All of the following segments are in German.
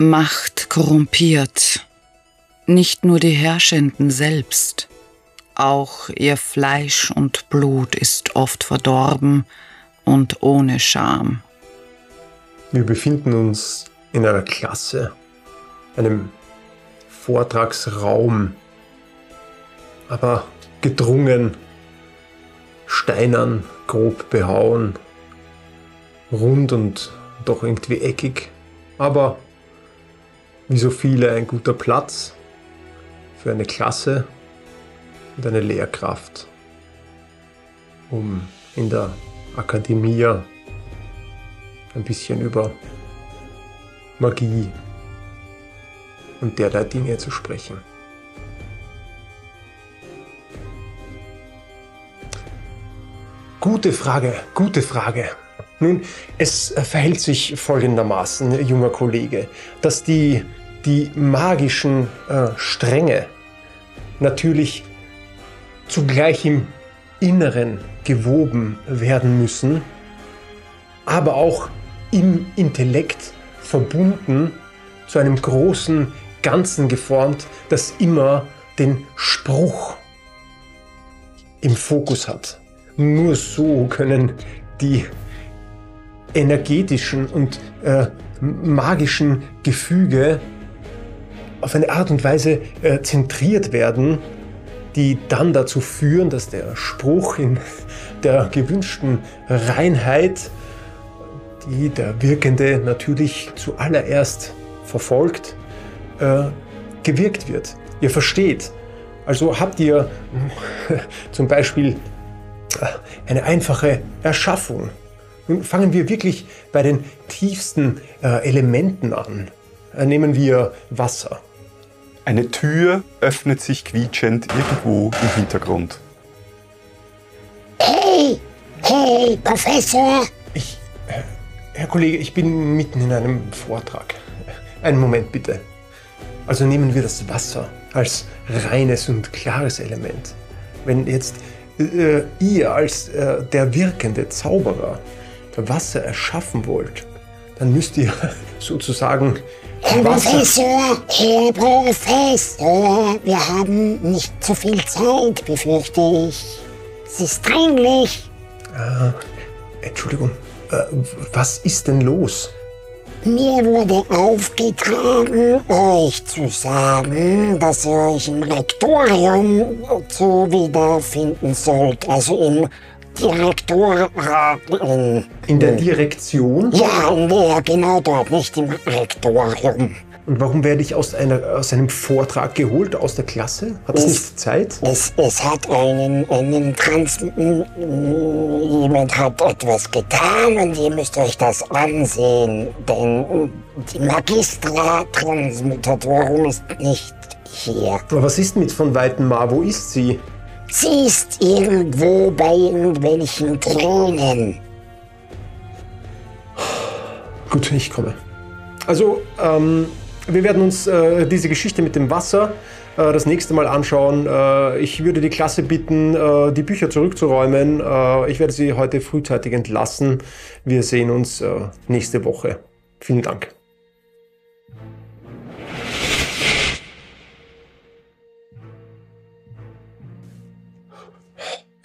Macht korrumpiert. Nicht nur die Herrschenden selbst, auch ihr Fleisch und Blut ist oft verdorben und ohne Scham. Wir befinden uns in einer Klasse, einem Vortragsraum, aber gedrungen, steinern, grob behauen, rund und doch irgendwie eckig, aber wie so viele ein guter Platz für eine Klasse und eine Lehrkraft, um in der Akademie ein bisschen über Magie und derlei Dinge zu sprechen. Gute Frage, gute Frage. Nun, es verhält sich folgendermaßen, junger Kollege, dass die, die magischen äh, Stränge natürlich zugleich im Inneren gewoben werden müssen, aber auch im Intellekt verbunden zu einem großen Ganzen geformt, das immer den Spruch im Fokus hat. Nur so können die energetischen und äh, magischen Gefüge auf eine Art und Weise äh, zentriert werden, die dann dazu führen, dass der Spruch in der gewünschten Reinheit, die der Wirkende natürlich zuallererst verfolgt, äh, gewirkt wird. Ihr versteht. Also habt ihr zum Beispiel äh, eine einfache Erschaffung. Nun fangen wir wirklich bei den tiefsten äh, Elementen an. Äh, nehmen wir Wasser. Eine Tür öffnet sich quietschend irgendwo im Hintergrund. Hey, hey, Professor! Ich, äh, Herr Kollege, ich bin mitten in einem Vortrag. Einen Moment bitte. Also nehmen wir das Wasser als reines und klares Element. Wenn jetzt äh, ihr als äh, der wirkende Zauberer Wasser erschaffen wollt, dann müsst ihr sozusagen Herr Professor, Herr Professor, wir haben nicht zu viel Zeit, befürchte ich. Es ist dringlich. Äh, Entschuldigung, äh, was ist denn los? Mir wurde aufgetragen, euch zu sagen, dass ihr euch im Rektorium zu wiederfinden sollt, also im Direktor. In, in der Direktion? Ja, in der, genau dort, nicht im Rektorium. Und warum werde ich aus, einer, aus einem Vortrag geholt, aus der Klasse? Hat es, nicht Zeit? Es, es hat einen, einen Trans... Jemand hat etwas getan und ihr müsst euch das ansehen. Denn die Magistra Transmutatorum ist nicht hier. Aber was ist mit von Weitenmar? Wo ist sie? Sie ist irgendwo bei irgendwelchen Thronen. Gut, ich komme. Also, ähm, wir werden uns äh, diese Geschichte mit dem Wasser äh, das nächste Mal anschauen. Äh, ich würde die Klasse bitten, äh, die Bücher zurückzuräumen. Äh, ich werde sie heute frühzeitig entlassen. Wir sehen uns äh, nächste Woche. Vielen Dank.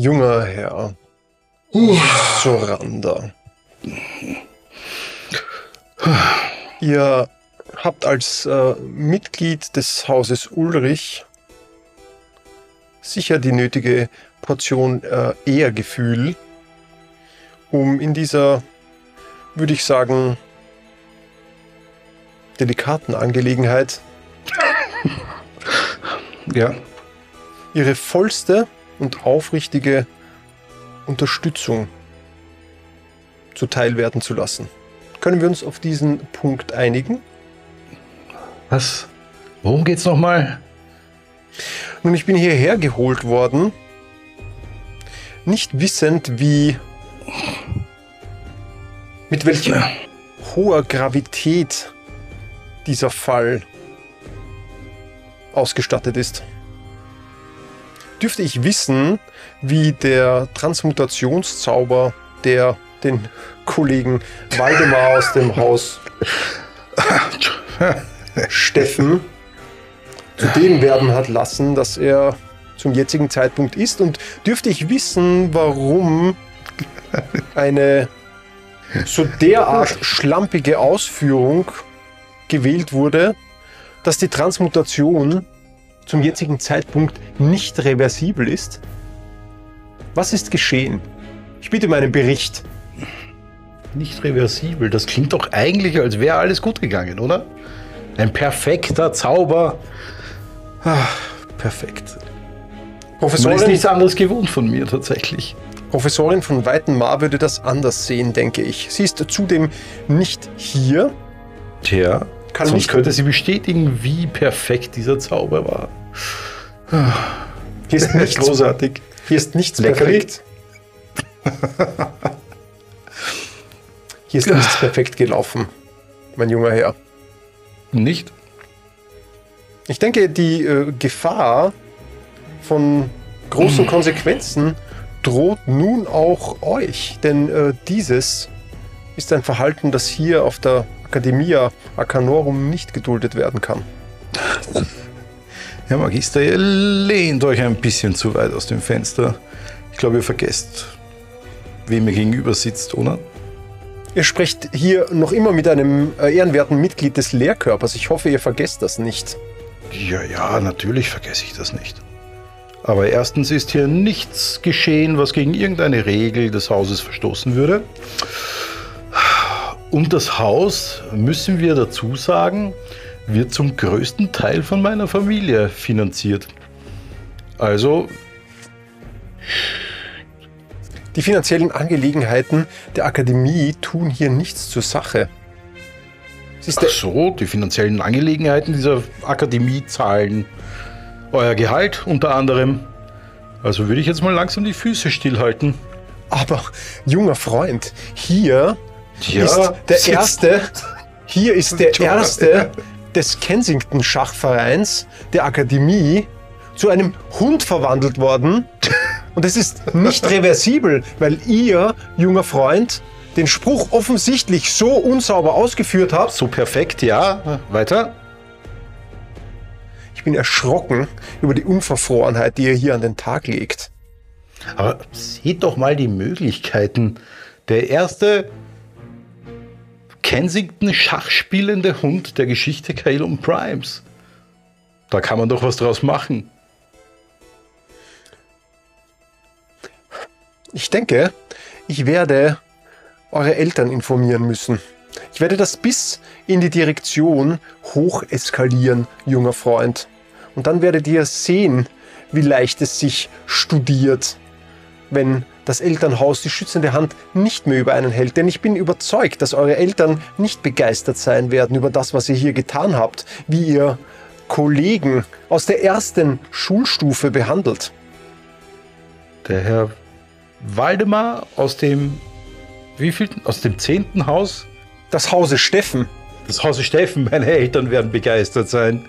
Junger Herr Soranda. Ihr habt als äh, Mitglied des Hauses Ulrich sicher die nötige Portion äh, Ehrgefühl, um in dieser, würde ich sagen, delikaten Angelegenheit Ja. ihre vollste und aufrichtige Unterstützung zuteil werden zu lassen. Können wir uns auf diesen Punkt einigen? Was? Worum geht's nochmal? Nun, ich bin hierher geholt worden, nicht wissend, wie. mit welcher hoher Gravität dieser Fall ausgestattet ist. Dürfte ich wissen, wie der Transmutationszauber, der den Kollegen Waldemar aus dem Haus Steffen zu dem werden hat lassen, dass er zum jetzigen Zeitpunkt ist. Und dürfte ich wissen, warum eine so derart schlampige Ausführung gewählt wurde, dass die Transmutation zum jetzigen Zeitpunkt nicht reversibel ist? Was ist geschehen? Ich bitte um einen Bericht. Nicht reversibel. Das klingt doch eigentlich, als wäre alles gut gegangen, oder? Ein perfekter Zauber. Ah, perfekt. Man ist Professorin, nichts anderes gewohnt von mir tatsächlich. Professorin von Weitenmar würde das anders sehen, denke ich. Sie ist zudem nicht hier. Tja, Kann sonst nicht- könnte sie bestätigen, wie perfekt dieser Zauber war. Hier ist nichts, Großartig. hier ist nichts Leckerli. perfekt. Hier ist nichts perfekt gelaufen, mein junger Herr. Nicht? Ich denke, die äh, Gefahr von großen Konsequenzen droht nun auch euch, denn äh, dieses ist ein Verhalten, das hier auf der Academia Arcanorum nicht geduldet werden kann. Ja, Magister, ihr lehnt euch ein bisschen zu weit aus dem Fenster. Ich glaube, ihr vergesst, wem ihr gegenüber sitzt, oder? Ihr sprecht hier noch immer mit einem äh, ehrenwerten Mitglied des Lehrkörpers. Ich hoffe, ihr vergesst das nicht. Ja, ja, natürlich vergesse ich das nicht. Aber erstens ist hier nichts geschehen, was gegen irgendeine Regel des Hauses verstoßen würde. Und das Haus, müssen wir dazu sagen, wird zum größten Teil von meiner Familie finanziert. Also, Die finanziellen Angelegenheiten der Akademie tun hier nichts zur Sache. Es ist ach so, die finanziellen Angelegenheiten dieser Akademie zahlen euer Gehalt unter anderem. Also würde ich jetzt mal langsam die Füße stillhalten. aber junger Freund, hier Ja, ist der erste, hier ist der erste des Kensington Schachvereins der Akademie zu einem Hund verwandelt worden. Und es ist nicht reversibel, weil ihr, junger Freund, den Spruch offensichtlich so unsauber ausgeführt habt. So perfekt, ja. Weiter. Ich bin erschrocken über die Unverfrorenheit, die ihr hier an den Tag legt. Aber seht doch mal die Möglichkeiten. Der erste Kensington schachspielende Hund der Geschichte Calum Primes. Da kann man doch was draus machen. Ich denke, ich werde eure Eltern informieren müssen. Ich werde das bis in die Direktion hoch eskalieren, junger Freund. Und dann werdet ihr sehen, wie leicht es sich studiert, wenn das Elternhaus die schützende Hand nicht mehr über einen hält. Denn ich bin überzeugt, dass eure Eltern nicht begeistert sein werden über das, was ihr hier getan habt, wie ihr Kollegen aus der ersten Schulstufe behandelt. Der Herr Waldemar aus dem wievielten? Aus dem zehnten Haus? Das Hause Steffen Das Hause Steffen, meine Eltern werden begeistert sein.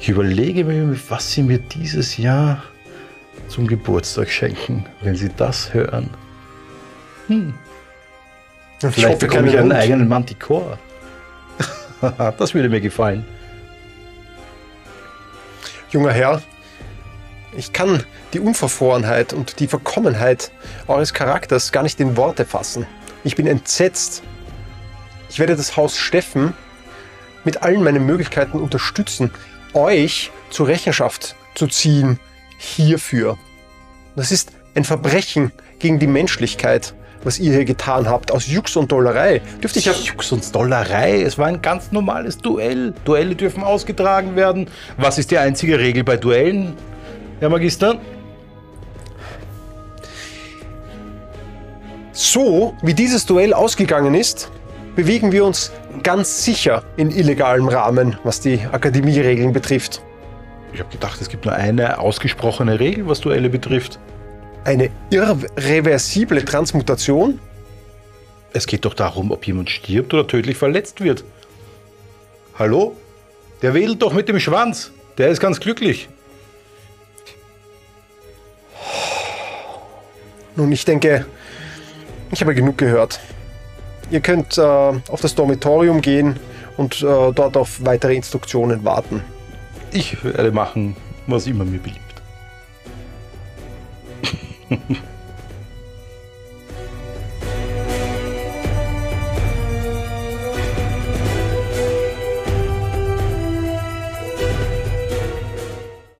Ich überlege mir, was sie mir dieses Jahr zum Geburtstag schenken, wenn sie das hören. Ich Vielleicht hoffe, bekomme ich einen Hund. eigenen Manticore. das würde mir gefallen. Junger Herr, ich kann die Unverfrorenheit und die Verkommenheit eures Charakters gar nicht in Worte fassen. Ich bin entsetzt. Ich werde das Haus Steffen mit allen meinen Möglichkeiten unterstützen, euch zur Rechenschaft zu ziehen hierfür. Das ist ein Verbrechen gegen die Menschlichkeit, was ihr hier getan habt, aus Jux und Dollerei. Dürfte ich auf Jux und Dollerei, es war ein ganz normales Duell. Duelle dürfen ausgetragen werden. Was ist die einzige Regel bei Duellen, Herr Magister? So wie dieses Duell ausgegangen ist, bewegen wir uns ganz sicher in illegalem Rahmen, was die Akademieregeln betrifft. Ich habe gedacht, es gibt nur eine ausgesprochene Regel, was Duelle betrifft. Eine irreversible Transmutation? Es geht doch darum, ob jemand stirbt oder tödlich verletzt wird. Hallo? Der wedelt doch mit dem Schwanz. Der ist ganz glücklich. Nun, ich denke, ich habe genug gehört. Ihr könnt äh, auf das Dormitorium gehen und äh, dort auf weitere Instruktionen warten. Ich werde machen, was immer mir beliebt.